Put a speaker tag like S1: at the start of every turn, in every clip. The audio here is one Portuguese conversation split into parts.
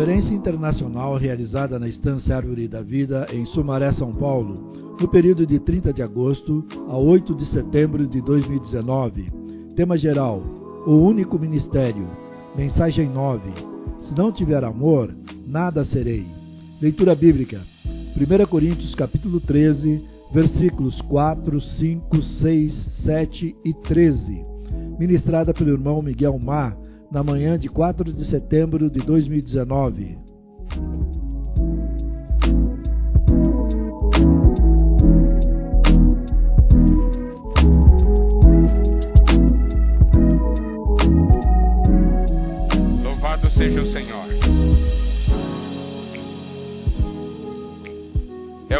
S1: Conferência Internacional realizada na Estância Árvore da Vida, em Sumaré, São Paulo, no período de 30 de agosto a 8 de setembro de 2019. Tema geral: O único ministério. Mensagem 9: Se não tiver amor, nada serei. Leitura bíblica: 1 Coríntios capítulo 13, versículos 4, 5, 6, 7 e 13. Ministrada pelo irmão Miguel Mar na manhã de 4 de setembro de 2019.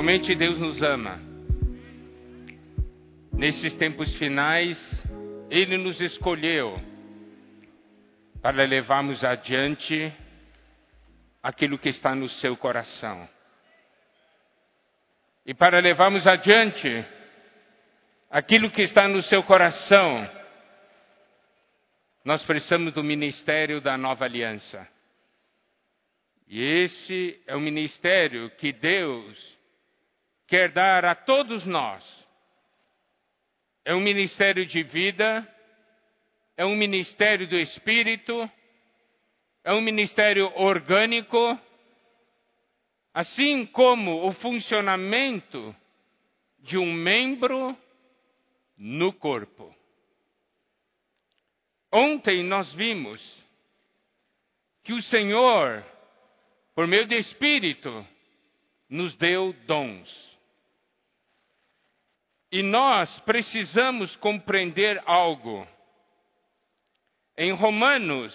S2: Realmente Deus nos ama. Nesses tempos finais, Ele nos escolheu para levarmos adiante aquilo que está no seu coração. E para levarmos adiante aquilo que está no seu coração, nós precisamos do ministério da nova aliança. E esse é o ministério que Deus quer dar a todos nós. É um ministério de vida é um ministério do Espírito, é um ministério orgânico, assim como o funcionamento de um membro no corpo. Ontem nós vimos que o Senhor, por meio do Espírito, nos deu dons. E nós precisamos compreender algo. Em Romanos,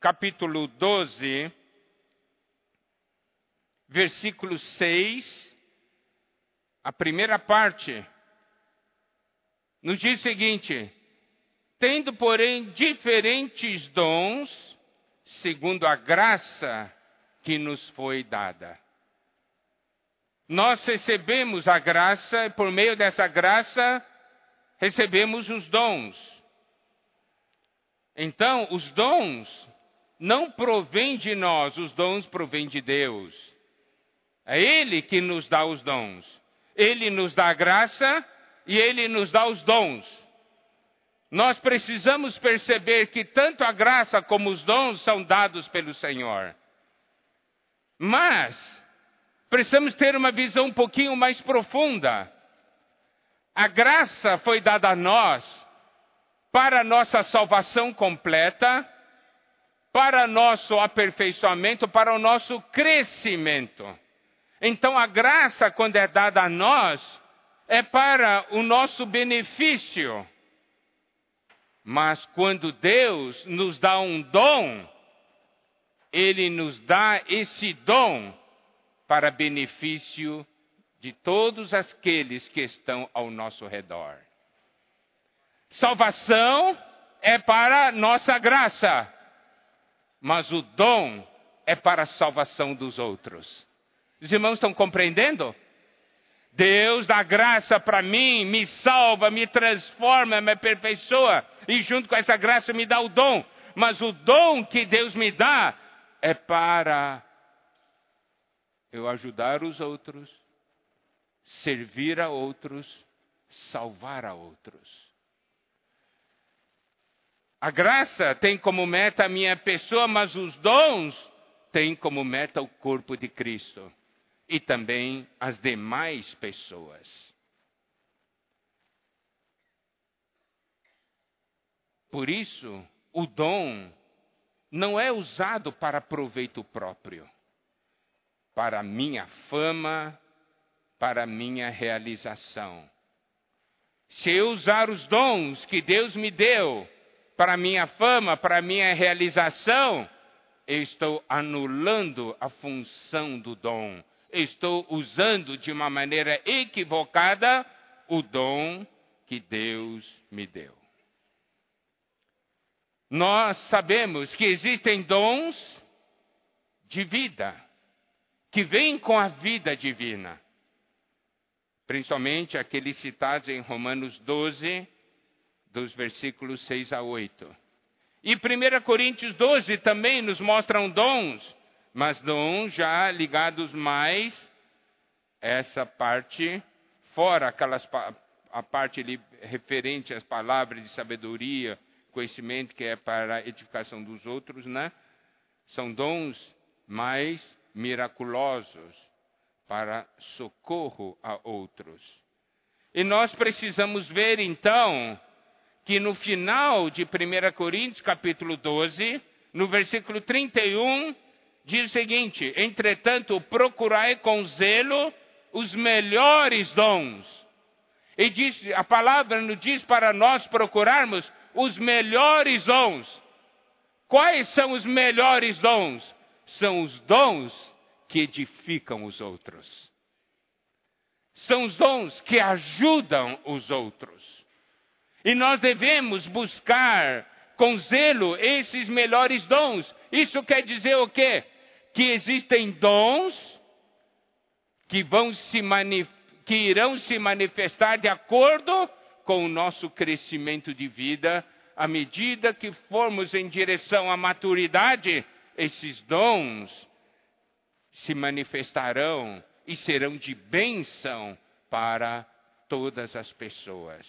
S2: capítulo 12, versículo 6, a primeira parte, nos diz o seguinte: Tendo, porém, diferentes dons, segundo a graça que nos foi dada. Nós recebemos a graça e, por meio dessa graça, recebemos os dons. Então, os dons não provêm de nós, os dons provêm de Deus. É Ele que nos dá os dons. Ele nos dá a graça e Ele nos dá os dons. Nós precisamos perceber que tanto a graça como os dons são dados pelo Senhor. Mas, precisamos ter uma visão um pouquinho mais profunda. A graça foi dada a nós para nossa salvação completa, para nosso aperfeiçoamento, para o nosso crescimento. Então a graça, quando é dada a nós, é para o nosso benefício. Mas quando Deus nos dá um dom, Ele nos dá esse dom para benefício de todos aqueles que estão ao nosso redor. Salvação é para nossa graça, mas o dom é para a salvação dos outros. Os irmãos estão compreendendo? Deus dá graça para mim, me salva, me transforma, me aperfeiçoa, e junto com essa graça me dá o dom. Mas o dom que Deus me dá é para eu ajudar os outros, servir a outros, salvar a outros. A graça tem como meta a minha pessoa, mas os dons têm como meta o corpo de Cristo e também as demais pessoas. Por isso, o dom não é usado para proveito próprio, para minha fama, para minha realização. Se eu usar os dons que Deus me deu, para minha fama, para minha realização, eu estou anulando a função do dom. estou usando de uma maneira equivocada o dom que Deus me deu. Nós sabemos que existem dons de vida, que vêm com a vida divina. principalmente aqueles citados em Romanos 12, dos versículos 6 a 8. E 1 Coríntios 12 também nos mostram dons, mas dons já ligados mais essa parte, fora aquelas a parte referente às palavras de sabedoria, conhecimento que é para a edificação dos outros, né? São dons mais miraculosos para socorro a outros. E nós precisamos ver então que no final de 1 Coríntios, capítulo 12, no versículo 31, diz o seguinte: Entretanto, procurai com zelo os melhores dons. E diz, a palavra nos diz para nós procurarmos os melhores dons. Quais são os melhores dons? São os dons que edificam os outros. São os dons que ajudam os outros. E nós devemos buscar com zelo esses melhores dons. Isso quer dizer o quê? Que existem dons que vão se que irão se manifestar de acordo com o nosso crescimento de vida, à medida que formos em direção à maturidade, esses dons se manifestarão e serão de bênção para todas as pessoas.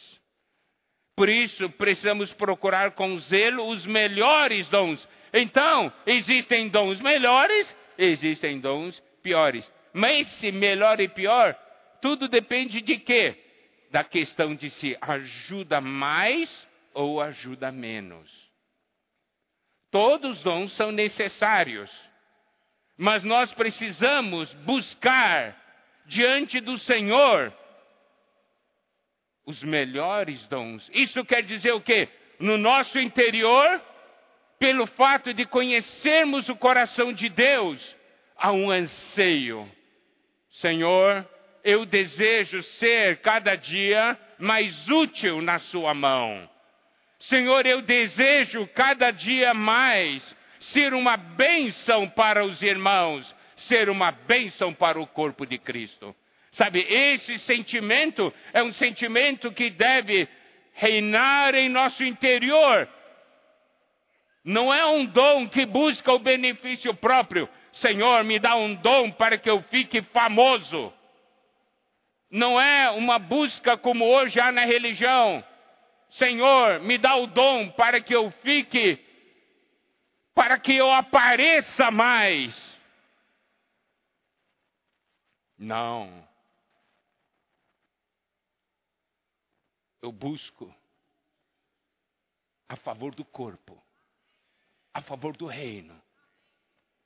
S2: Por isso, precisamos procurar com zelo os melhores dons. Então, existem dons melhores, existem dons piores. Mas esse melhor e pior, tudo depende de quê? Da questão de se ajuda mais ou ajuda menos. Todos os dons são necessários, mas nós precisamos buscar diante do Senhor os melhores dons. Isso quer dizer o quê? No nosso interior, pelo fato de conhecermos o coração de Deus, há um anseio Senhor, eu desejo ser cada dia mais útil na Sua mão. Senhor, eu desejo cada dia mais ser uma bênção para os irmãos, ser uma bênção para o corpo de Cristo. Sabe, esse sentimento é um sentimento que deve reinar em nosso interior. Não é um dom que busca o benefício próprio, Senhor, me dá um dom para que eu fique famoso. Não é uma busca como hoje há na religião. Senhor, me dá o dom para que eu fique, para que eu apareça mais. Não. Eu busco a favor do corpo, a favor do reino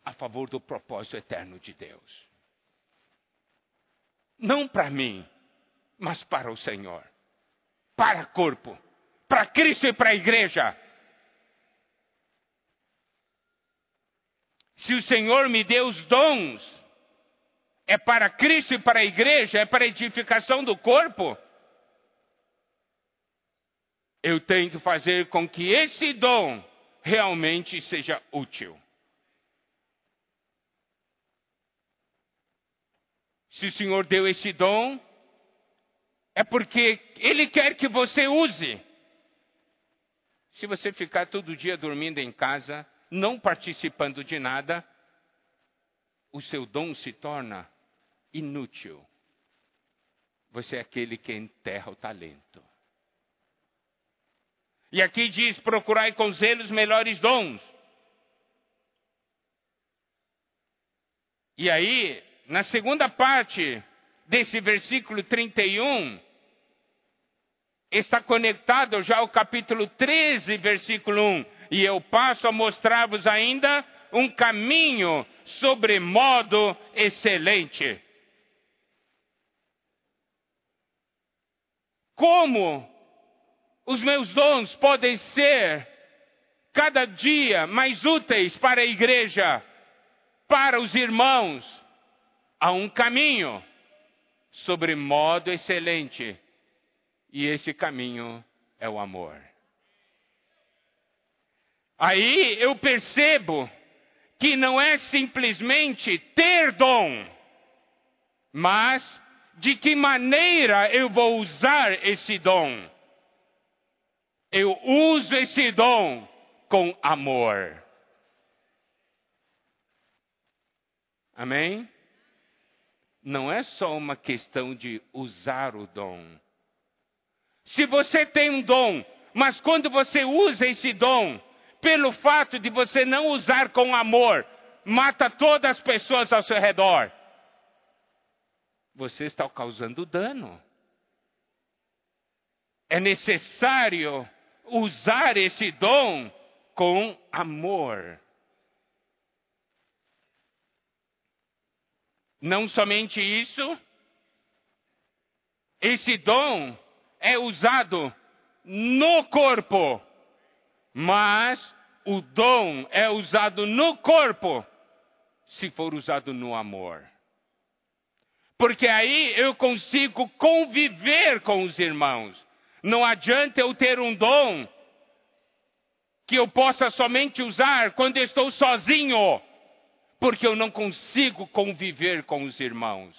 S2: a favor do propósito eterno de Deus. Não para mim, mas para o Senhor, para corpo, para Cristo e para a igreja. Se o Senhor me deu os dons, é para Cristo e para a igreja, é para a edificação do corpo. Eu tenho que fazer com que esse dom realmente seja útil. Se o Senhor deu esse dom, é porque Ele quer que você use. Se você ficar todo dia dormindo em casa, não participando de nada, o seu dom se torna inútil. Você é aquele que enterra o talento. E aqui diz: procurai com zelo os melhores dons. E aí, na segunda parte desse versículo 31, está conectado já ao capítulo 13, versículo 1. E eu passo a mostrar-vos ainda um caminho sobremodo excelente. Como os meus dons podem ser cada dia mais úteis para a igreja, para os irmãos, há um caminho sobre modo excelente, e esse caminho é o amor. Aí eu percebo que não é simplesmente ter dom, mas de que maneira eu vou usar esse dom. Eu uso esse dom com amor. Amém? Não é só uma questão de usar o dom. Se você tem um dom, mas quando você usa esse dom, pelo fato de você não usar com amor, mata todas as pessoas ao seu redor, você está causando dano. É necessário usar esse dom com amor. Não somente isso, esse dom é usado no corpo, mas o dom é usado no corpo se for usado no amor. Porque aí eu consigo conviver com os irmãos. Não adianta eu ter um dom que eu possa somente usar quando estou sozinho, porque eu não consigo conviver com os irmãos.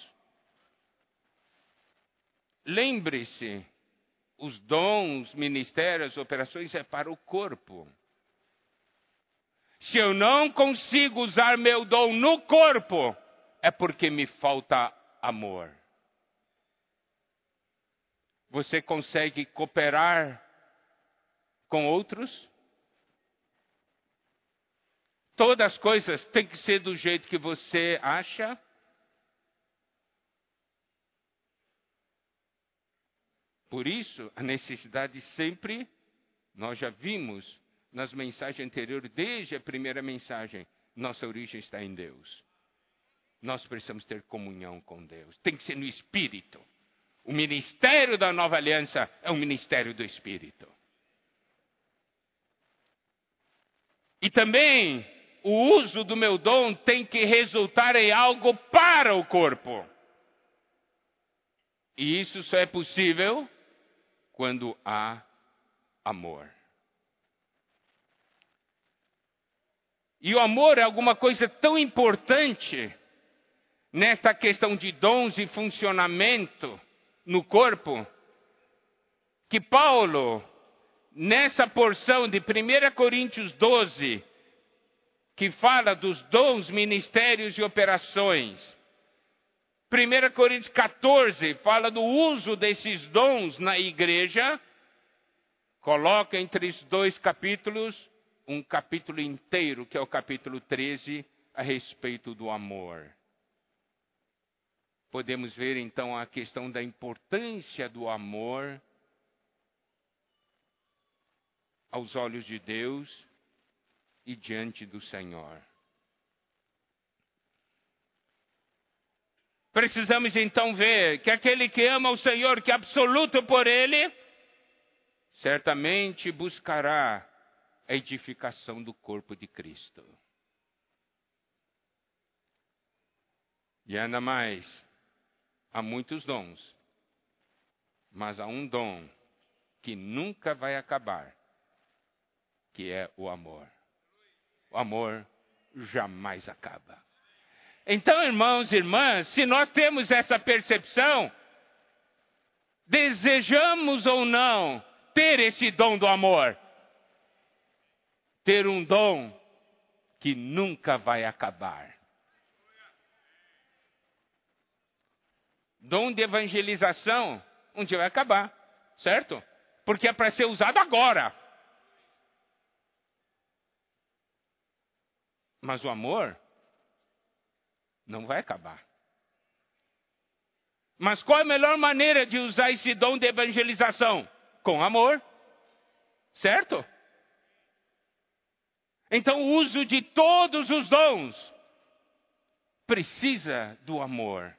S2: Lembre-se, os dons, ministérios, operações é para o corpo. Se eu não consigo usar meu dom no corpo, é porque me falta amor. Você consegue cooperar com outros? Todas as coisas têm que ser do jeito que você acha? Por isso, a necessidade sempre, nós já vimos nas mensagens anteriores, desde a primeira mensagem, nossa origem está em Deus. Nós precisamos ter comunhão com Deus. Tem que ser no Espírito. O ministério da nova aliança é o ministério do Espírito. E também o uso do meu dom tem que resultar em algo para o corpo. E isso só é possível quando há amor. E o amor é alguma coisa tão importante nesta questão de dons e funcionamento no corpo, que Paulo, nessa porção de 1 Coríntios 12, que fala dos dons, ministérios e operações, 1 Coríntios 14 fala do uso desses dons na igreja, coloca entre os dois capítulos um capítulo inteiro, que é o capítulo 13, a respeito do amor podemos ver então a questão da importância do amor aos olhos de Deus e diante do Senhor. Precisamos então ver que aquele que ama o Senhor, que é absoluto por Ele, certamente buscará a edificação do corpo de Cristo. E ainda mais, há muitos dons, mas há um dom que nunca vai acabar, que é o amor. O amor jamais acaba. Então, irmãos e irmãs, se nós temos essa percepção, desejamos ou não ter esse dom do amor, ter um dom que nunca vai acabar. dom de evangelização um dia vai acabar, certo? Porque é para ser usado agora. Mas o amor não vai acabar. Mas qual é a melhor maneira de usar esse dom de evangelização? Com amor. Certo? Então, o uso de todos os dons precisa do amor.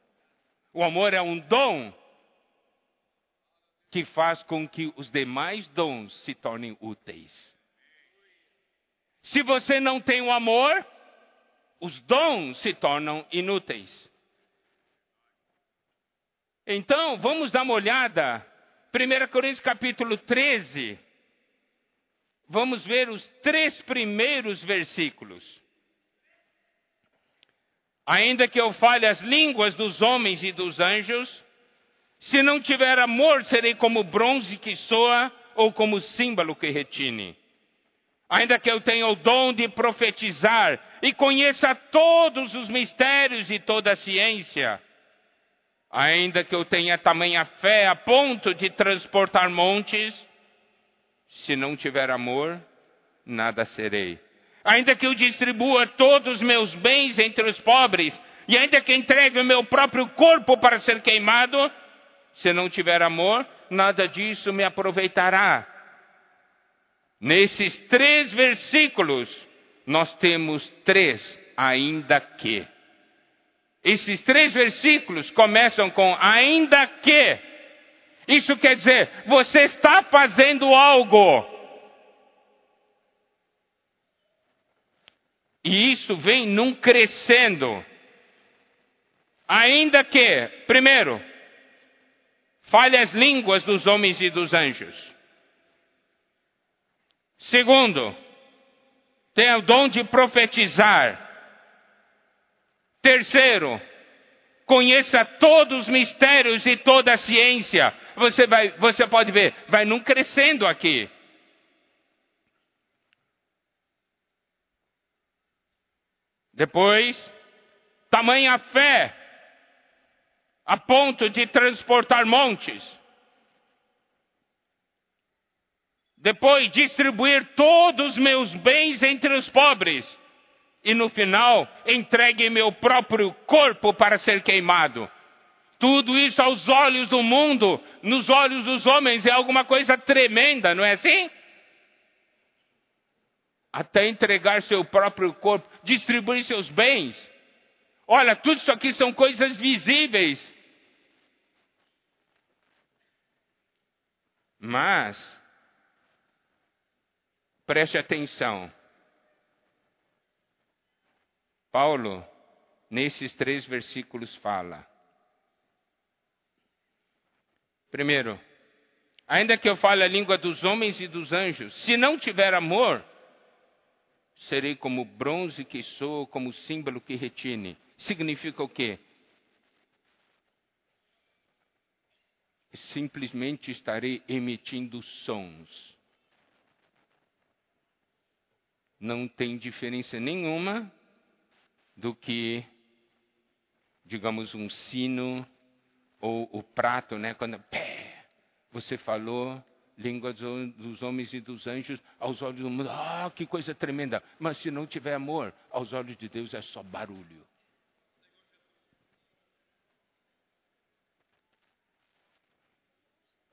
S2: O amor é um dom que faz com que os demais dons se tornem úteis. Se você não tem o amor, os dons se tornam inúteis. Então, vamos dar uma olhada. 1 Coríntios capítulo 13. Vamos ver os três primeiros versículos. Ainda que eu fale as línguas dos homens e dos anjos, Se não tiver amor, serei como bronze que soa ou como símbolo que retine. Ainda que eu tenha o dom de profetizar e conheça todos os mistérios e toda a ciência, ainda que eu tenha tamanha fé a ponto de transportar montes, se não tiver amor, nada serei. Ainda que eu distribua todos os meus bens entre os pobres, e ainda que entregue o meu próprio corpo para ser queimado, se não tiver amor, nada disso me aproveitará. Nesses três versículos, nós temos três ainda que. Esses três versículos começam com ainda que. Isso quer dizer, você está fazendo algo. E isso vem num crescendo. Ainda que, primeiro, fale as línguas dos homens e dos anjos. Segundo, tenha o dom de profetizar. Terceiro, conheça todos os mistérios e toda a ciência. Você, vai, você pode ver, vai num crescendo aqui. Depois, tamanha fé a ponto de transportar montes. Depois, distribuir todos os meus bens entre os pobres. E no final, entregue meu próprio corpo para ser queimado. Tudo isso aos olhos do mundo, nos olhos dos homens, é alguma coisa tremenda, não é assim? Até entregar seu próprio corpo, distribuir seus bens. Olha, tudo isso aqui são coisas visíveis. Mas, preste atenção. Paulo, nesses três versículos, fala. Primeiro, ainda que eu fale a língua dos homens e dos anjos, se não tiver amor, serei como bronze que sou, como símbolo que retine. Significa o quê? simplesmente estarei emitindo sons. Não tem diferença nenhuma do que, digamos, um sino ou o prato, né? Quando pé, você falou língua dos homens e dos anjos aos olhos do mundo. Ah, que coisa tremenda! Mas se não tiver amor, aos olhos de Deus é só barulho.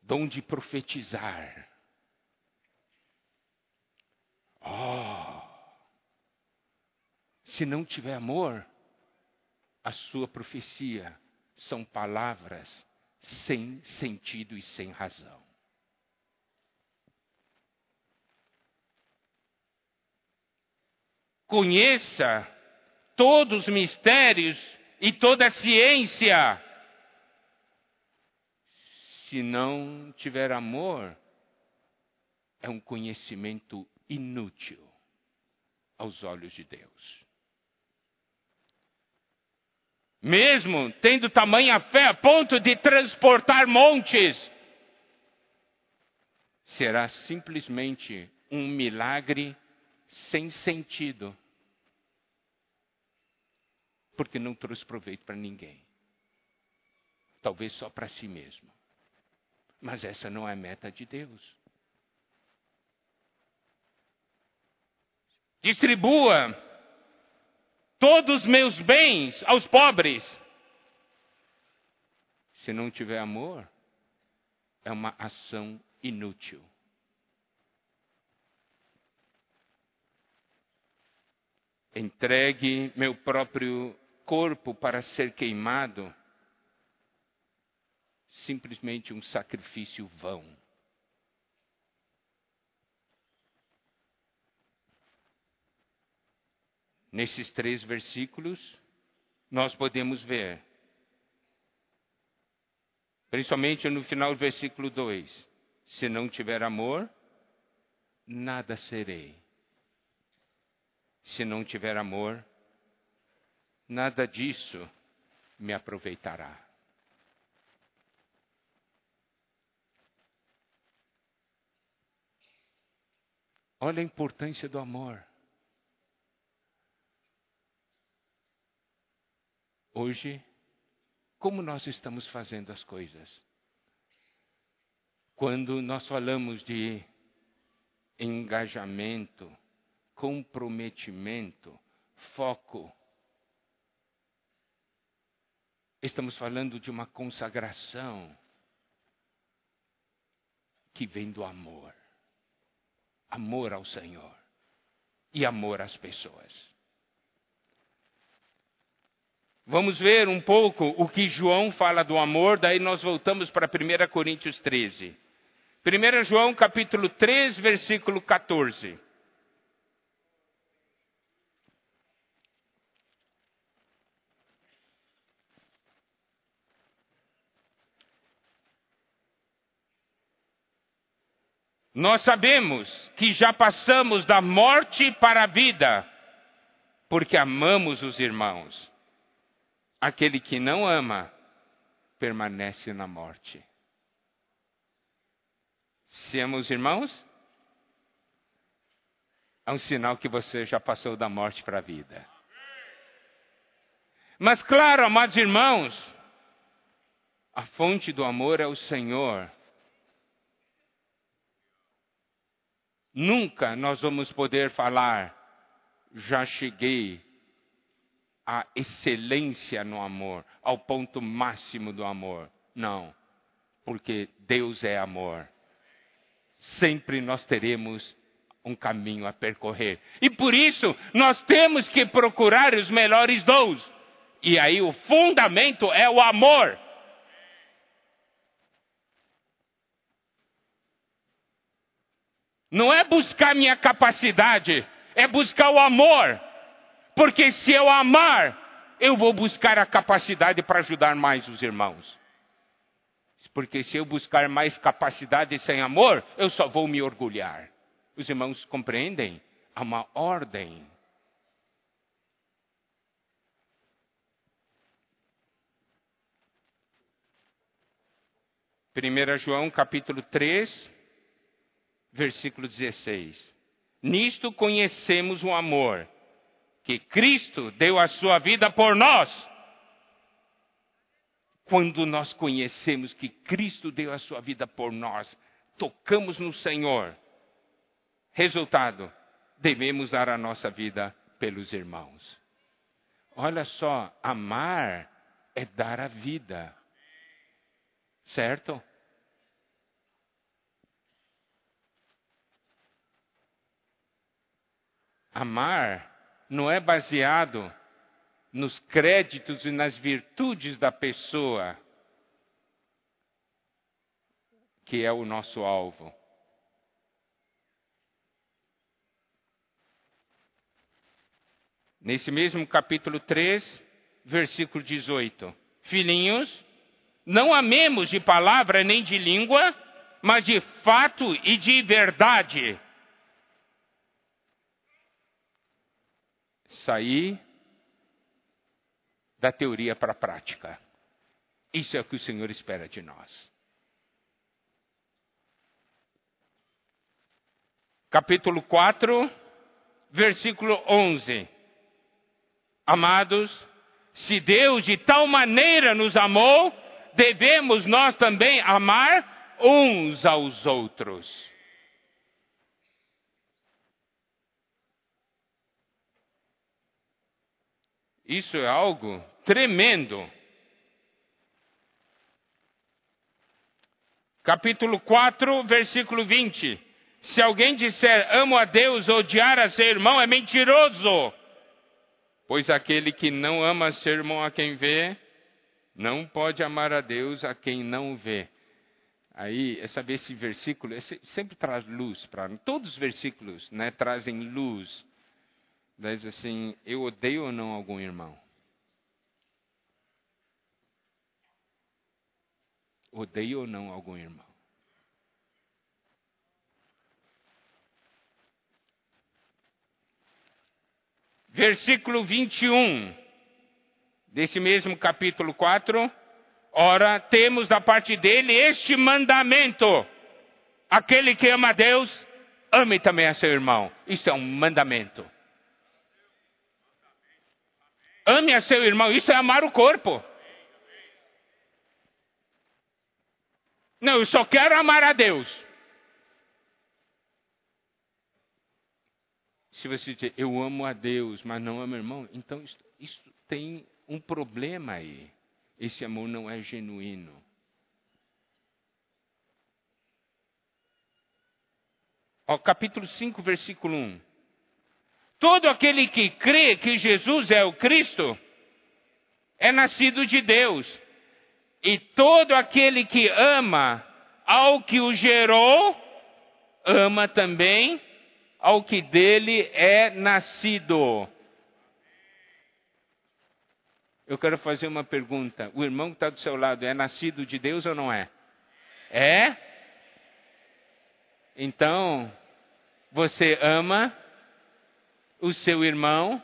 S2: dom de profetizar. Oh! Se não tiver amor, a sua profecia são palavras sem sentido e sem razão. Conheça todos os mistérios e toda a ciência se não tiver amor, é um conhecimento inútil aos olhos de Deus. Mesmo tendo tamanha fé a ponto de transportar montes, será simplesmente um milagre sem sentido, porque não trouxe proveito para ninguém, talvez só para si mesmo. Mas essa não é a meta de Deus. Distribua todos os meus bens aos pobres. Se não tiver amor, é uma ação inútil. Entregue meu próprio corpo para ser queimado simplesmente um sacrifício vão. Nesses três versículos, nós podemos ver, principalmente no final do versículo 2: Se não tiver amor, nada serei. Se não tiver amor, nada disso me aproveitará. Olha a importância do amor. Hoje, como nós estamos fazendo as coisas? Quando nós falamos de engajamento, comprometimento, foco, estamos falando de uma consagração que vem do amor. Amor ao Senhor e amor às pessoas. Vamos ver um pouco o que João fala do amor, daí nós voltamos para 1 Coríntios 13. 1 João capítulo 3, versículo 14. Nós sabemos que já passamos da morte para a vida, porque amamos os irmãos. Aquele que não ama permanece na morte. Se ama os irmãos, é um sinal que você já passou da morte para a vida. Mas, claro, amados irmãos, a fonte do amor é o Senhor. Nunca nós vamos poder falar, já cheguei à excelência no amor, ao ponto máximo do amor. Não, porque Deus é amor. Sempre nós teremos um caminho a percorrer. E por isso nós temos que procurar os melhores dons. E aí o fundamento é o amor. Não é buscar minha capacidade, é buscar o amor. Porque se eu amar, eu vou buscar a capacidade para ajudar mais os irmãos. Porque se eu buscar mais capacidade sem amor, eu só vou me orgulhar. Os irmãos compreendem? Há uma ordem. Primeira João capítulo 3, versículo 16. Nisto conhecemos o amor, que Cristo deu a sua vida por nós. Quando nós conhecemos que Cristo deu a sua vida por nós, tocamos no Senhor. Resultado, devemos dar a nossa vida pelos irmãos. Olha só, amar é dar a vida. Certo? Amar não é baseado nos créditos e nas virtudes da pessoa que é o nosso alvo. Nesse mesmo capítulo 3, versículo 18: Filhinhos, não amemos de palavra nem de língua, mas de fato e de verdade. Sair da teoria para a prática. Isso é o que o Senhor espera de nós. Capítulo 4, versículo 11. Amados, se Deus de tal maneira nos amou, devemos nós também amar uns aos outros. Isso é algo tremendo. Capítulo 4, versículo 20. Se alguém disser amo a Deus odiar a seu irmão, é mentiroso. Pois aquele que não ama seu irmão a quem vê, não pode amar a Deus a quem não vê. Aí, essa vez esse versículo sempre traz luz para todos os versículos, né, trazem luz diz assim: Eu odeio ou não algum irmão? Odeio ou não algum irmão? Versículo 21 desse mesmo capítulo 4. Ora, temos da parte dele este mandamento: aquele que ama a Deus, ame também a seu irmão. Isso é um mandamento. Ame a seu irmão, isso é amar o corpo. Não, eu só quero amar a Deus. Se você dizer, eu amo a Deus, mas não amo o irmão, então isso, isso tem um problema aí. Esse amor não é genuíno. Ó, capítulo 5, versículo 1. Todo aquele que crê que Jesus é o Cristo é nascido de Deus. E todo aquele que ama ao que o gerou, ama também ao que dele é nascido. Eu quero fazer uma pergunta. O irmão que está do seu lado é nascido de Deus ou não é? É? Então, você ama o seu irmão,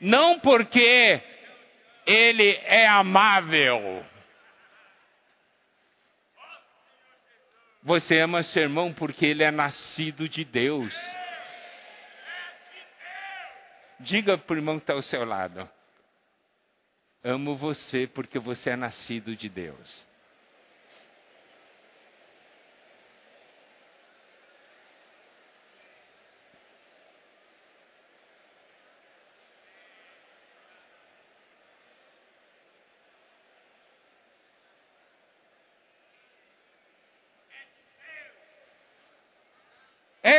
S2: não porque ele é amável. Você ama seu irmão porque ele é nascido de Deus. Diga para o irmão que está ao seu lado: Amo você porque você é nascido de Deus.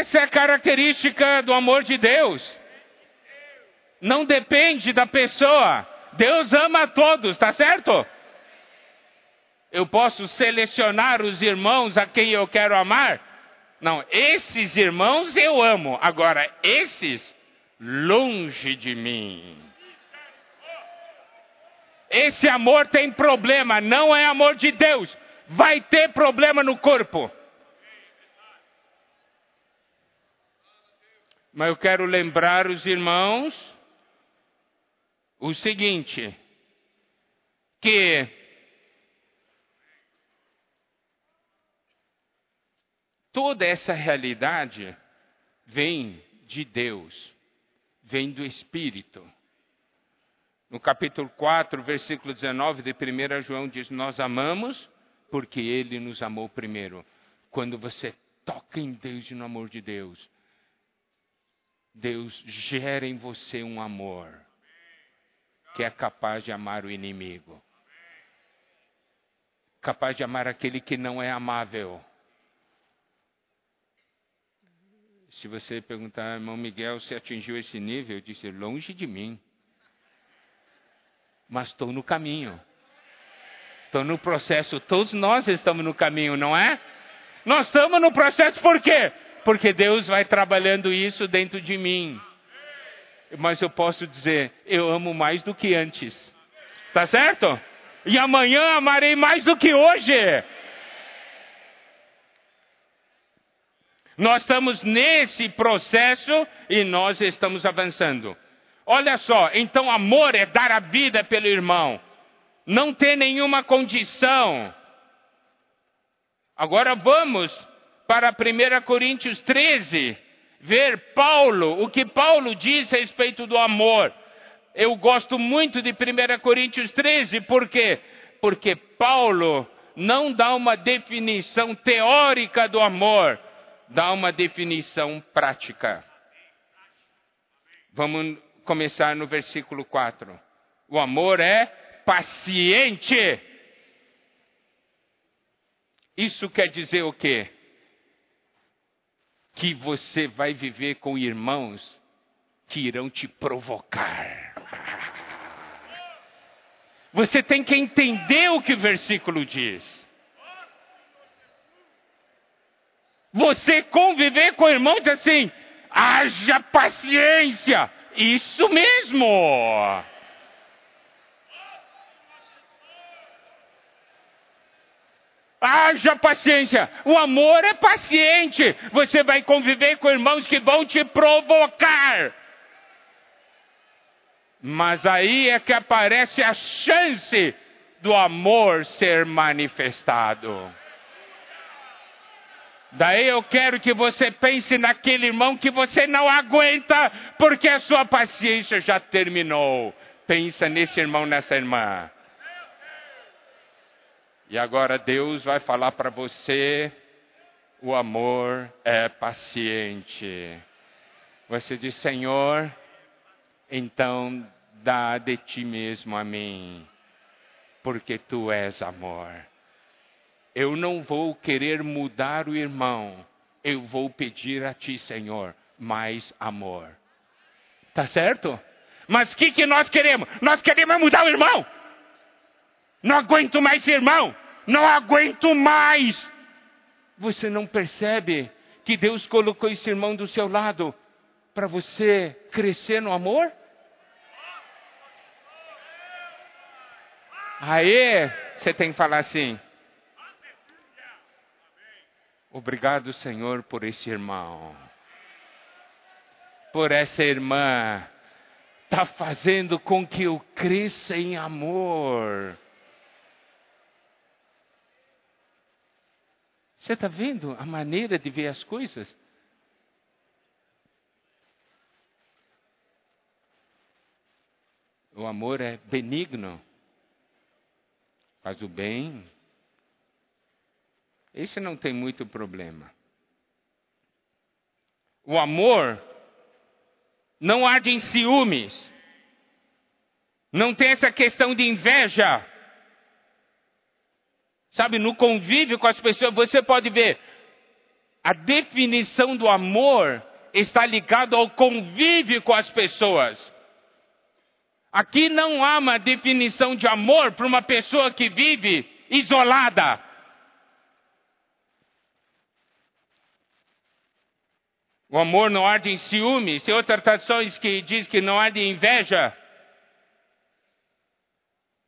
S2: Essa é a característica do amor de Deus. Não depende da pessoa. Deus ama a todos, tá certo? Eu posso selecionar os irmãos a quem eu quero amar? Não, esses irmãos eu amo. Agora, esses, longe de mim. Esse amor tem problema, não é amor de Deus. Vai ter problema no corpo. Mas eu quero lembrar os irmãos o seguinte: que toda essa realidade vem de Deus, vem do Espírito. No capítulo 4, versículo 19 de 1 João diz: Nós amamos porque Ele nos amou primeiro. Quando você toca em Deus e no amor de Deus, Deus gera em você um amor que é capaz de amar o inimigo, capaz de amar aquele que não é amável. Se você perguntar, irmão Miguel, se atingiu esse nível, eu disse, longe de mim. Mas estou no caminho. Estou no processo. Todos nós estamos no caminho, não é? Nós estamos no processo por quê? Porque Deus vai trabalhando isso dentro de mim. Mas eu posso dizer, eu amo mais do que antes. Tá certo? E amanhã amarei mais do que hoje. Nós estamos nesse processo e nós estamos avançando. Olha só, então amor é dar a vida pelo irmão, não ter nenhuma condição. Agora vamos para 1 Coríntios 13, ver Paulo, o que Paulo diz a respeito do amor. Eu gosto muito de 1 Coríntios 13, por quê? Porque Paulo não dá uma definição teórica do amor, dá uma definição prática. Vamos começar no versículo 4. O amor é paciente. Isso quer dizer o quê? Que você vai viver com irmãos que irão te provocar. Você tem que entender o que o versículo diz. Você conviver com irmãos assim, haja paciência. Isso mesmo. Haja paciência. O amor é paciente. Você vai conviver com irmãos que vão te provocar. Mas aí é que aparece a chance do amor ser manifestado. Daí eu quero que você pense naquele irmão que você não aguenta, porque a sua paciência já terminou. Pensa nesse irmão, nessa irmã. E agora Deus vai falar para você: o amor é paciente. Você diz, Senhor, então dá de ti mesmo a mim, porque tu és amor. Eu não vou querer mudar o irmão, eu vou pedir a ti, Senhor, mais amor. Tá certo? Mas o que, que nós queremos? Nós queremos mudar o irmão. Não aguento mais irmão. Não aguento mais. Você não percebe que Deus colocou esse irmão do seu lado para você crescer no amor? Aí, você tem que falar assim: Obrigado, Senhor, por esse irmão, por essa irmã, está fazendo com que eu cresça em amor. Você está vendo a maneira de ver as coisas? O amor é benigno, faz o bem, esse não tem muito problema. O amor não arde em ciúmes. Não tem essa questão de inveja. Sabe, no convívio com as pessoas, você pode ver, a definição do amor está ligado ao convívio com as pessoas. Aqui não há uma definição de amor para uma pessoa que vive isolada. O amor não arde em ciúme. Tem outras traduções que diz que não arde em inveja.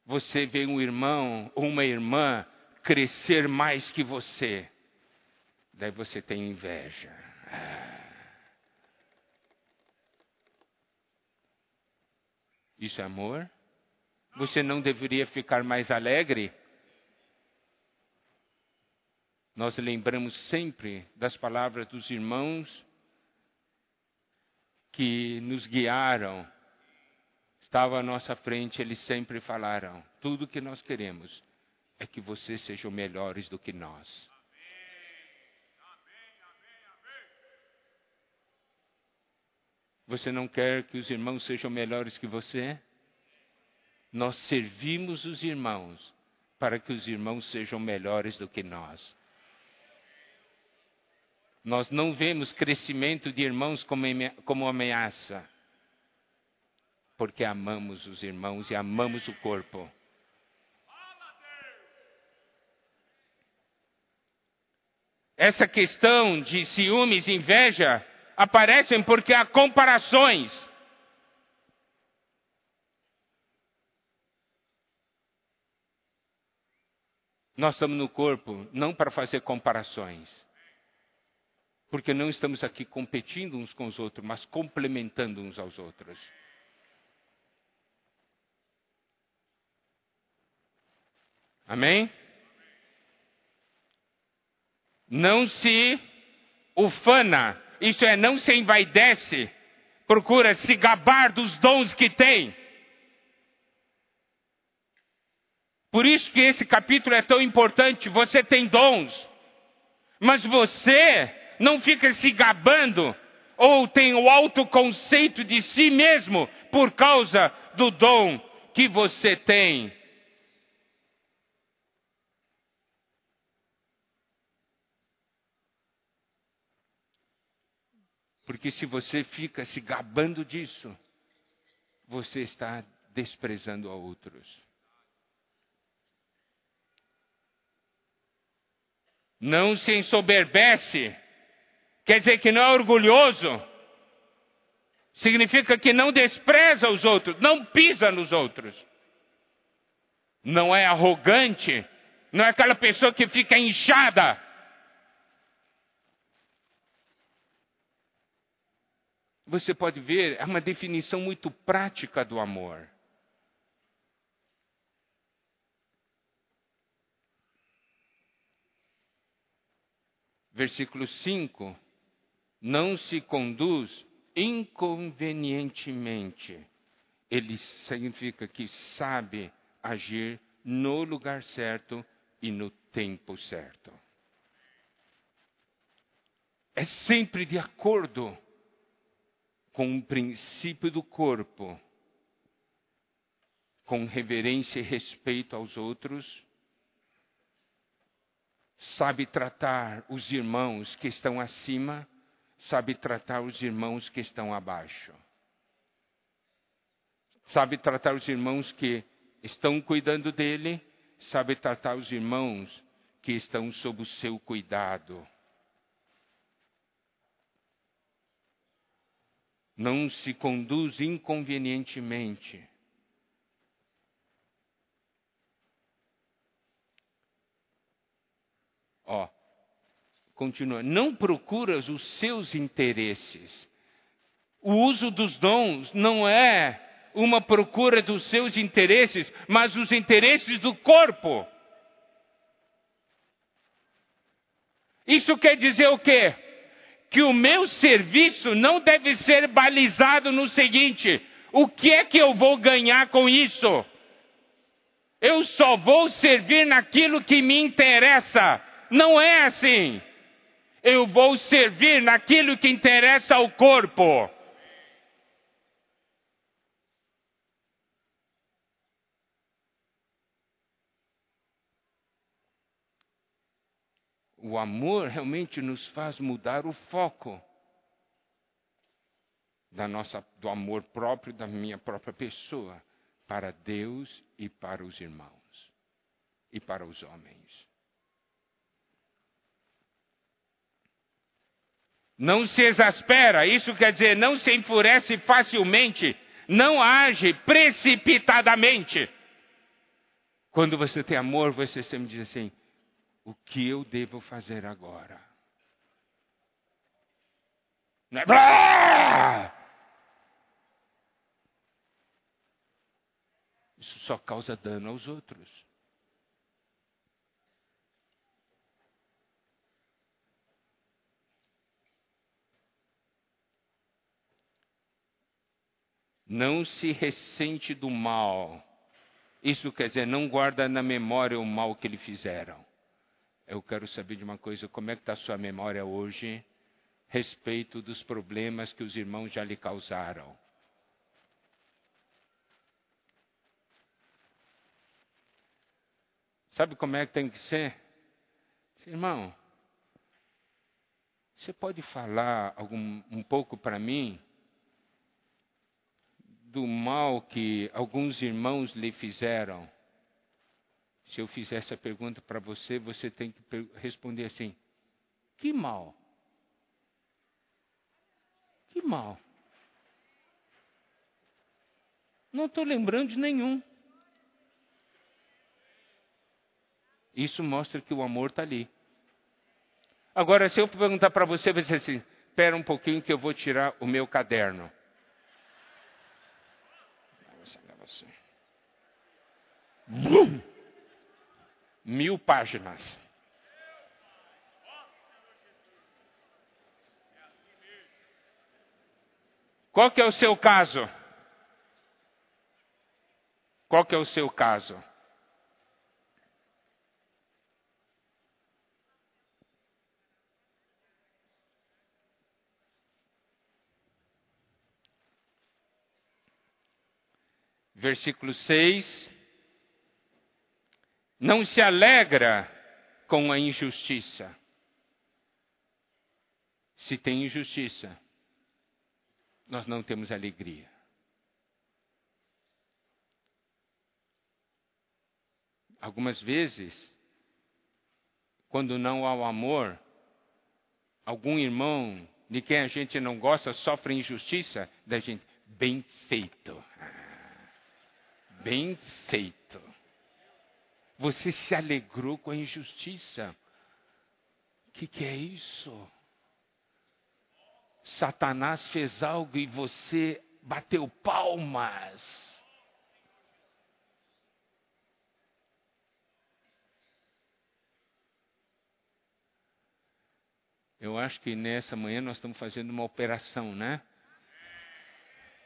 S2: Você vê um irmão ou uma irmã crescer mais que você. Daí você tem inveja. Isso é amor? Você não deveria ficar mais alegre? Nós lembramos sempre das palavras dos irmãos que nos guiaram, estavam à nossa frente, eles sempre falaram: tudo que nós queremos é que vocês sejam melhores do que nós. Você não quer que os irmãos sejam melhores que você? Nós servimos os irmãos para que os irmãos sejam melhores do que nós. Nós não vemos crescimento de irmãos como, ameaça, porque amamos os irmãos e amamos o corpo. Essa questão de ciúmes e inveja aparecem porque há comparações. Nós estamos no corpo não para fazer comparações porque não estamos aqui competindo uns com os outros, mas complementando uns aos outros. Amém? Não se ufana, isso é, não se envaidece, procura se gabar dos dons que tem. Por isso que esse capítulo é tão importante. Você tem dons, mas você não fica se gabando ou tem o autoconceito de si mesmo por causa do dom que você tem. Porque se você fica se gabando disso, você está desprezando a outros. Não se ensoberbece Quer dizer que não é orgulhoso. Significa que não despreza os outros, não pisa nos outros. Não é arrogante, não é aquela pessoa que fica inchada. Você pode ver, é uma definição muito prática do amor. Versículo 5: Não se conduz inconvenientemente. Ele significa que sabe agir no lugar certo e no tempo certo. É sempre de acordo com o princípio do corpo, com reverência e respeito aos outros, sabe tratar os irmãos que estão acima, sabe tratar os irmãos que estão abaixo. Sabe tratar os irmãos que estão cuidando dele, sabe tratar os irmãos que estão sob o seu cuidado. Não se conduz inconvenientemente. Ó, continua. Não procuras os seus interesses. O uso dos dons não é uma procura dos seus interesses, mas os interesses do corpo. Isso quer dizer o quê? Que o meu serviço não deve ser balizado no seguinte: o que é que eu vou ganhar com isso? Eu só vou servir naquilo que me interessa. Não é assim. Eu vou servir naquilo que interessa ao corpo. O amor realmente nos faz mudar o foco da nossa, do amor próprio da minha própria pessoa para Deus e para os irmãos e para os homens. Não se exaspera, isso quer dizer, não se enfurece facilmente, não age precipitadamente. Quando você tem amor, você sempre diz assim: o que eu devo fazer agora. É... Isso só causa dano aos outros. Não se ressente do mal. Isso quer dizer, não guarda na memória o mal que lhe fizeram. Eu quero saber de uma coisa: como é que está a sua memória hoje, respeito dos problemas que os irmãos já lhe causaram? Sabe como é que tem que ser? Irmão, você pode falar algum, um pouco para mim do mal que alguns irmãos lhe fizeram? Se eu fizer essa pergunta para você, você tem que responder assim: que mal? Que mal? Não estou lembrando de nenhum. Isso mostra que o amor está ali. Agora, se eu perguntar para você, você assim: espera um pouquinho que eu vou tirar o meu caderno. Bum! Mil páginas. Qual que é o seu caso? Qual que é o seu caso? Versículo 6 não se alegra com a injustiça. Se tem injustiça, nós não temos alegria. Algumas vezes, quando não há o amor, algum irmão de quem a gente não gosta sofre injustiça, da gente, bem feito. Bem feito. Você se alegrou com a injustiça. O que, que é isso? Satanás fez algo e você bateu palmas. Eu acho que nessa manhã nós estamos fazendo uma operação, né?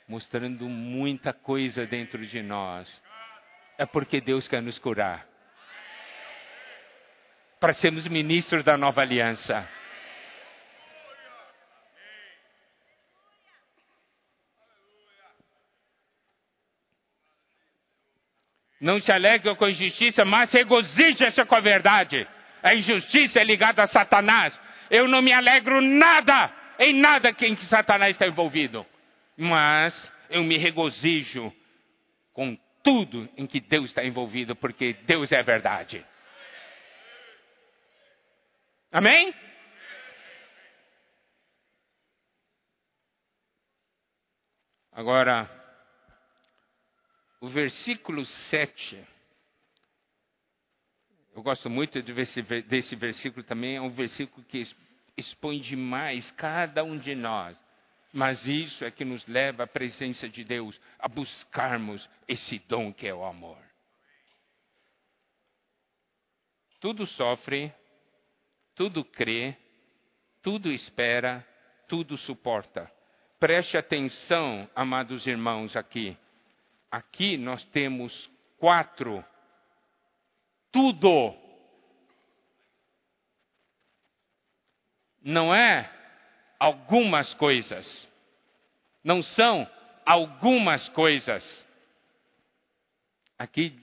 S2: Mostrando muita coisa dentro de nós. É porque Deus quer nos curar. Para sermos ministros da nova aliança. Não se alegre com a injustiça, mas regozija-se com a verdade. A injustiça é ligada a Satanás. Eu não me alegro nada, em nada em que Satanás está envolvido. Mas eu me regozijo com tudo em que Deus está envolvido, porque Deus é a verdade. Amém? Agora, o versículo 7. Eu gosto muito desse versículo também, é um versículo que expõe demais cada um de nós. Mas isso é que nos leva à presença de Deus, a buscarmos esse dom que é o amor. Tudo sofre, tudo crê, tudo espera, tudo suporta. Preste atenção, amados irmãos, aqui. Aqui nós temos quatro. Tudo. Não é algumas coisas. Não são algumas coisas. Aqui,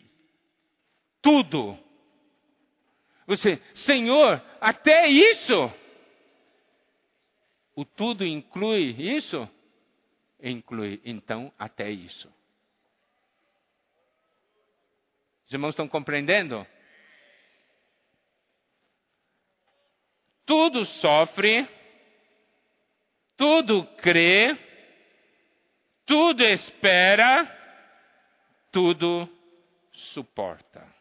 S2: tudo. Você, Senhor, até isso. O tudo inclui isso? Inclui, então, até isso. Os irmãos estão compreendendo? Tudo sofre, tudo crê, tudo espera, tudo suporta.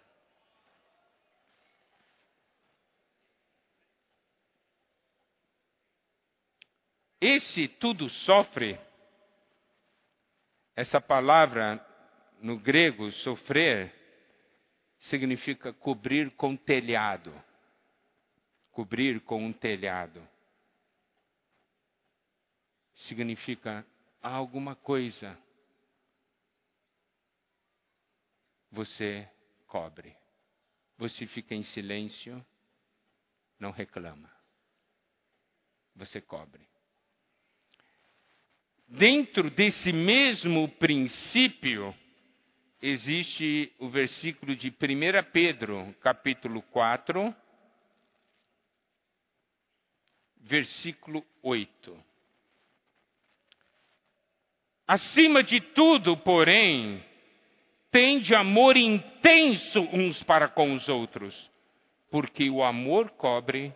S2: Esse tudo sofre, essa palavra no grego, sofrer, significa cobrir com telhado. Cobrir com um telhado. Significa alguma coisa. Você cobre. Você fica em silêncio, não reclama. Você cobre. Dentro desse mesmo princípio, existe o versículo de 1 Pedro, capítulo 4, versículo 8. Acima de tudo, porém, tende amor intenso uns para com os outros, porque o amor cobre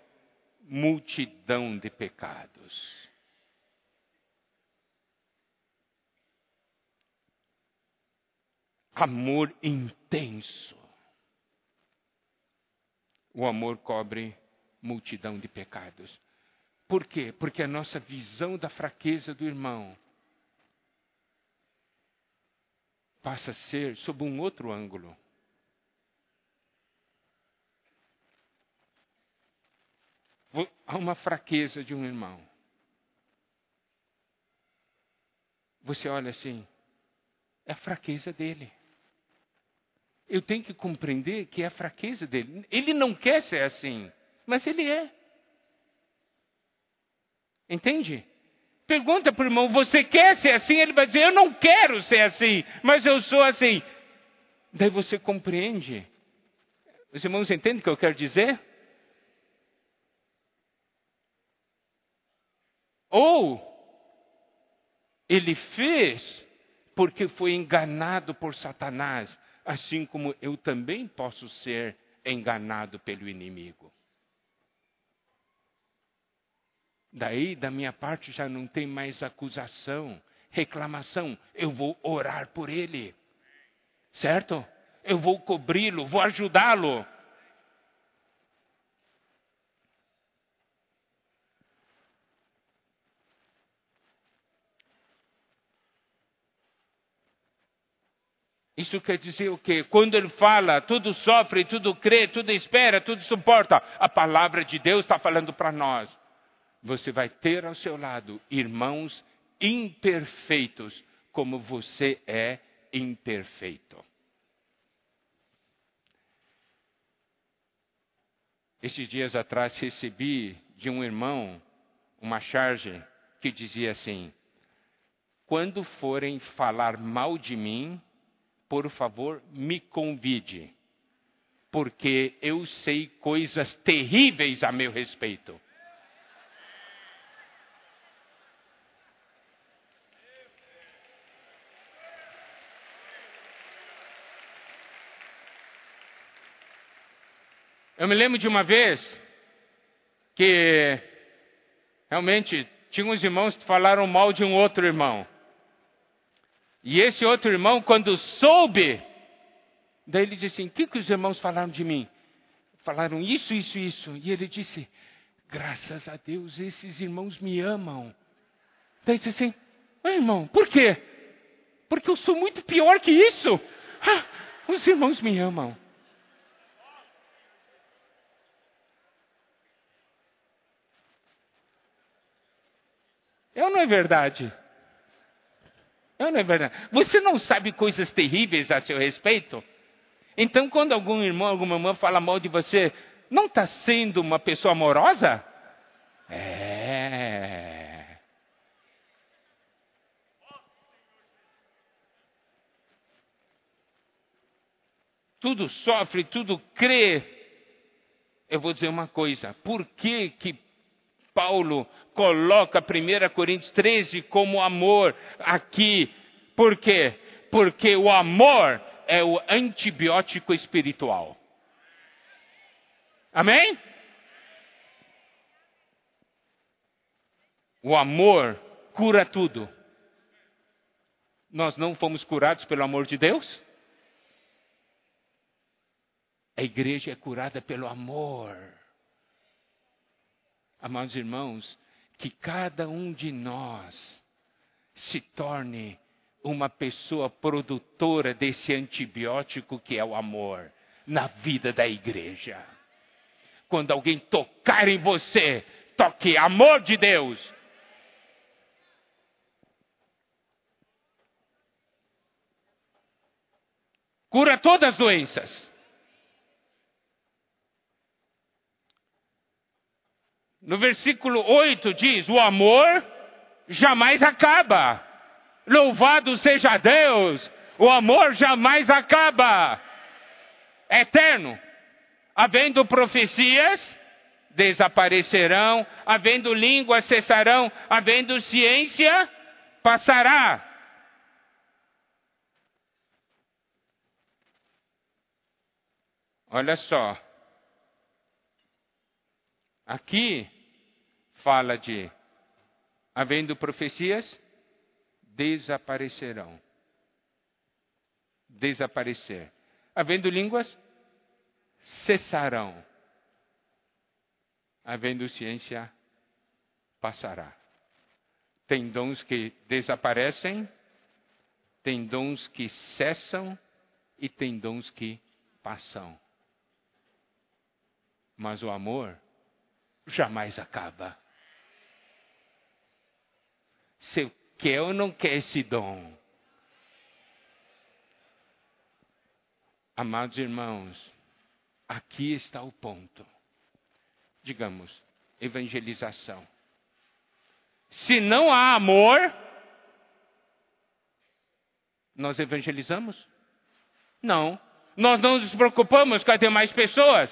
S2: multidão de pecados. Amor intenso. O amor cobre multidão de pecados. Por quê? Porque a nossa visão da fraqueza do irmão passa a ser sob um outro ângulo. Há uma fraqueza de um irmão. Você olha assim, é a fraqueza dele eu tenho que compreender que é a fraqueza dele. Ele não quer ser assim, mas ele é. Entende? Pergunta para o irmão: você quer ser assim? Ele vai dizer: eu não quero ser assim, mas eu sou assim. Daí você compreende. Os irmãos entendem o que eu quero dizer? Ou ele fez porque foi enganado por Satanás assim como eu também posso ser enganado pelo inimigo. Daí, da minha parte, já não tem mais acusação, reclamação. Eu vou orar por ele. Certo? Eu vou cobri-lo, vou ajudá-lo. Isso quer dizer o quê? Quando ele fala, tudo sofre, tudo crê, tudo espera, tudo suporta. A palavra de Deus está falando para nós. você vai ter ao seu lado irmãos imperfeitos, como você é imperfeito. Esses dias atrás recebi de um irmão uma charge que dizia assim: quando forem falar mal de mim, por favor, me convide, porque eu sei coisas terríveis a meu respeito. Eu me lembro de uma vez que realmente tinha uns irmãos que falaram mal de um outro irmão. E esse outro irmão, quando soube, daí ele disse assim: O que, que os irmãos falaram de mim? Falaram isso, isso, isso. E ele disse: Graças a Deus, esses irmãos me amam. Daí disse assim: irmão, por quê? Porque eu sou muito pior que isso. Ah, os irmãos me amam. Eu não é verdade. Eu não é verdade. Você não sabe coisas terríveis a seu respeito? Então, quando algum irmão, alguma irmã fala mal de você, não está sendo uma pessoa amorosa? É. Tudo sofre, tudo crê. Eu vou dizer uma coisa: por que, que Paulo coloca 1 Coríntios 13 como amor aqui. Por quê? Porque o amor é o antibiótico espiritual. Amém? O amor cura tudo. Nós não fomos curados pelo amor de Deus? A igreja é curada pelo amor. Amados irmãos, que cada um de nós se torne uma pessoa produtora desse antibiótico que é o amor na vida da igreja. Quando alguém tocar em você, toque amor de Deus. Cura todas as doenças. No versículo 8 diz: O amor jamais acaba. Louvado seja Deus, o amor jamais acaba. É eterno. Havendo profecias, desaparecerão, havendo línguas cessarão, havendo ciência, passará. Olha só. Aqui fala de havendo profecias, desaparecerão. Desaparecer. Havendo línguas, cessarão. Havendo ciência, passará. Tem dons que desaparecem, tem dons que cessam e tem dons que passam. Mas o amor jamais acaba. Você quer ou não quer esse dom? Amados irmãos, aqui está o ponto. Digamos, evangelização. Se não há amor, nós evangelizamos? Não. Nós não nos preocupamos com as demais pessoas.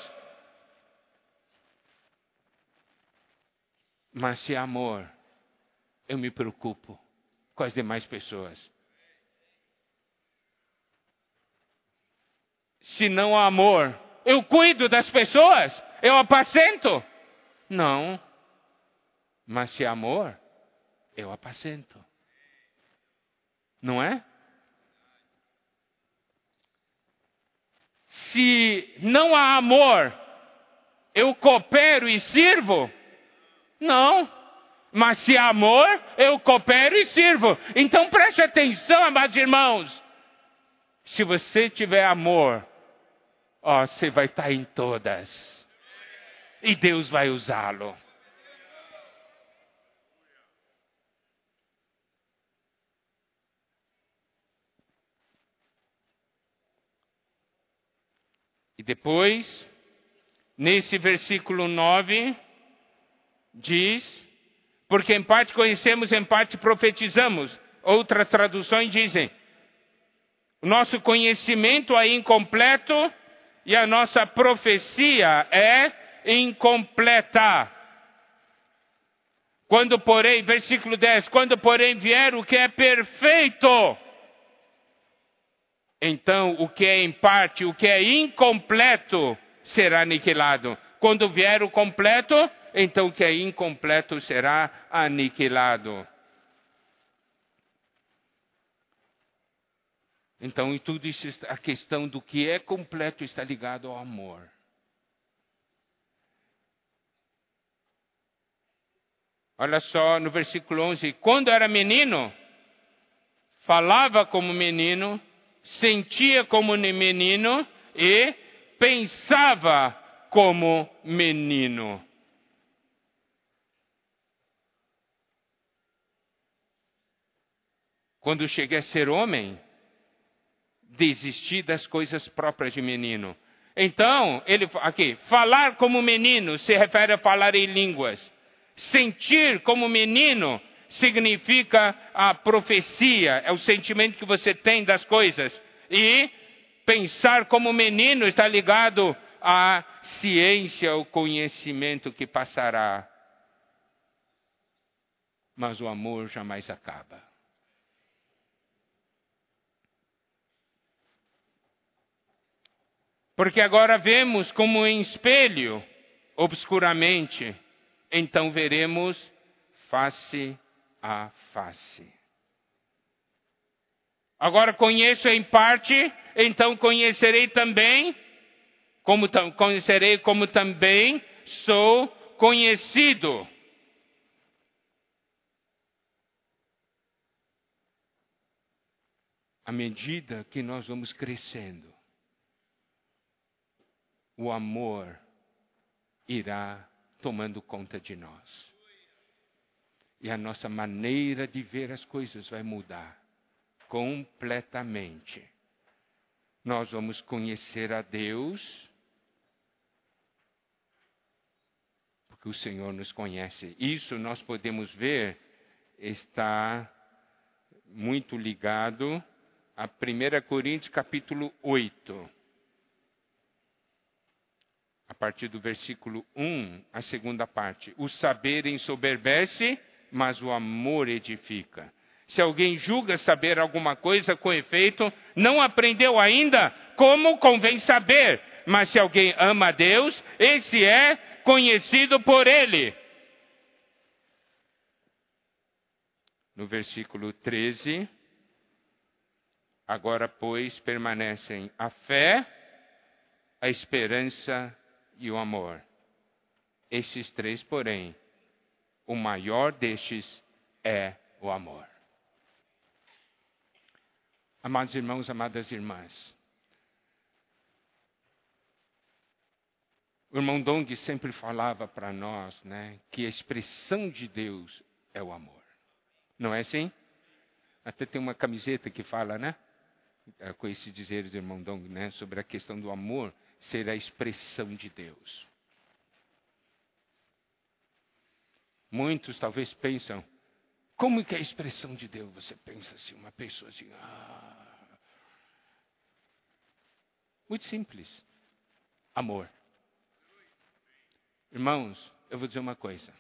S2: Mas se há amor, eu me preocupo com as demais pessoas. Se não há amor, eu cuido das pessoas, eu apacento. Não. Mas se há amor, eu apacento. Não é? Se não há amor, eu coopero e sirvo. Não. Mas se há amor, eu coopero e sirvo. Então preste atenção, amados irmãos. Se você tiver amor, ó, você vai estar em todas. E Deus vai usá-lo. E depois, nesse versículo 9, diz porque em parte conhecemos, em parte profetizamos. Outras traduções dizem: o nosso conhecimento é incompleto e a nossa profecia é incompleta. Quando porém, versículo 10, quando porém vier o que é perfeito, então o que é em parte, o que é incompleto, será aniquilado. Quando vier o completo, então o que é incompleto será aniquilado. Então, em tudo isso, a questão do que é completo está ligado ao amor. Olha só no versículo 11: quando era menino, falava como menino, sentia como menino e pensava como menino. Quando cheguei a ser homem, desistir das coisas próprias de menino. Então, ele aqui, falar como menino se refere a falar em línguas. Sentir como menino significa a profecia, é o sentimento que você tem das coisas. E pensar como menino está ligado à ciência, ao conhecimento que passará. Mas o amor jamais acaba. Porque agora vemos como em espelho, obscuramente, então veremos face a face. Agora conheço em parte, então conhecerei também, como conhecerei como também sou conhecido. À medida que nós vamos crescendo, o amor irá tomando conta de nós. E a nossa maneira de ver as coisas vai mudar completamente. Nós vamos conhecer a Deus, porque o Senhor nos conhece. Isso nós podemos ver, está muito ligado a 1 Coríntios capítulo 8 a partir do versículo 1, a segunda parte. O saber ensoberbece, mas o amor edifica. Se alguém julga saber alguma coisa com efeito, não aprendeu ainda como convém saber. Mas se alguém ama a Deus, esse é conhecido por ele. No versículo 13, agora, pois, permanecem a fé, a esperança e o amor. Estes três, porém, o maior destes é o amor. Amados irmãos, amadas irmãs, o irmão Dong sempre falava para nós né, que a expressão de Deus é o amor. Não é assim? Até tem uma camiseta que fala, né? Com esse dizer do irmão Dong, né? Sobre a questão do amor ser a expressão de Deus. Muitos talvez pensam, como que é a expressão de Deus? Você pensa assim, uma pessoa assim, ah. Muito simples. Amor. Irmãos, eu vou dizer uma coisa.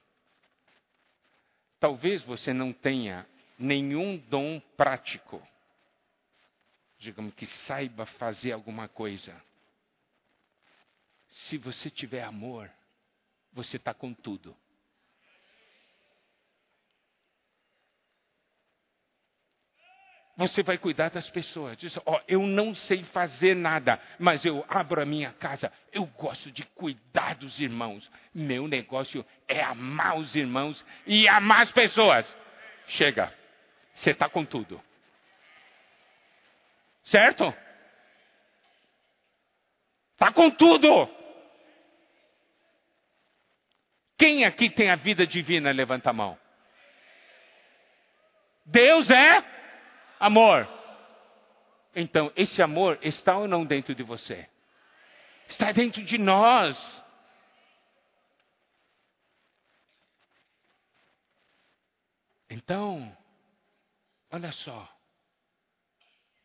S2: Talvez você não tenha nenhum dom prático, digamos que saiba fazer alguma coisa. Se você tiver amor, você está com tudo. Você vai cuidar das pessoas. Diz, ó, oh, eu não sei fazer nada, mas eu abro a minha casa. Eu gosto de cuidar dos irmãos. Meu negócio é amar os irmãos e amar as pessoas. Chega, você está com tudo. Certo? Está com tudo. Quem aqui tem a vida divina? Levanta a mão. Deus é amor. Então, esse amor está ou não dentro de você? está dentro de nós. Então, olha só,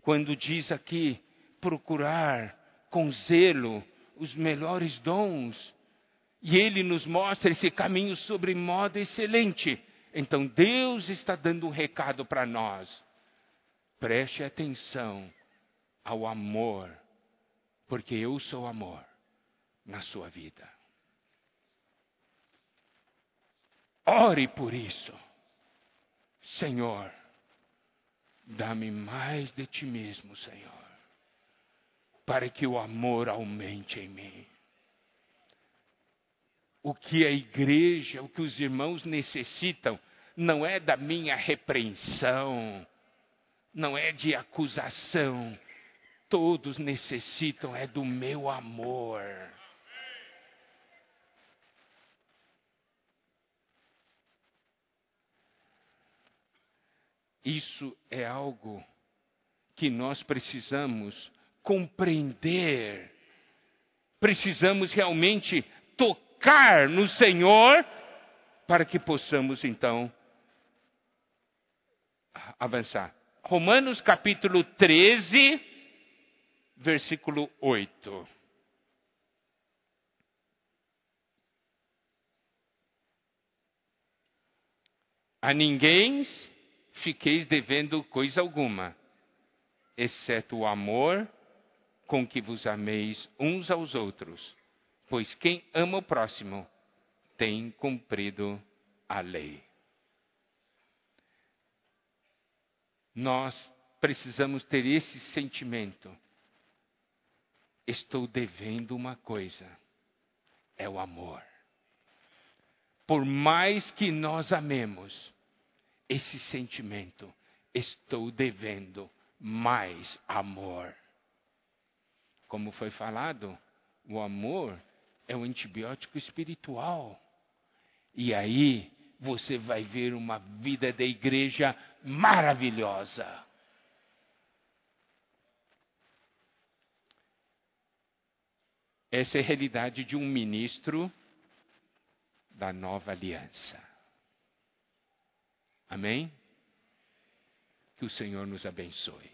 S2: quando diz aqui procurar com zelo os melhores dons, e ele nos mostra esse caminho sobre modo excelente. Então Deus está dando um recado para nós. Preste atenção ao amor, porque eu sou amor na sua vida. Ore por isso. Senhor, dá-me mais de ti mesmo, Senhor, para que o amor aumente em mim. O que a igreja, o que os irmãos necessitam, não é da minha repreensão, não é de acusação. Todos necessitam é do meu amor. Isso é algo que nós precisamos compreender. Precisamos realmente tocar no Senhor para que possamos então avançar. Romanos capítulo 13, versículo 8. A ninguém fiqueis devendo coisa alguma, exceto o amor com que vos ameis uns aos outros, pois quem ama o próximo tem cumprido a lei. Nós precisamos ter esse sentimento. Estou devendo uma coisa: é o amor. Por mais que nós amemos, esse sentimento, estou devendo mais amor. Como foi falado, o amor é um antibiótico espiritual. E aí você vai ver uma vida da igreja maravilhosa. Essa é a realidade de um ministro da nova aliança. Amém? Que o Senhor nos abençoe.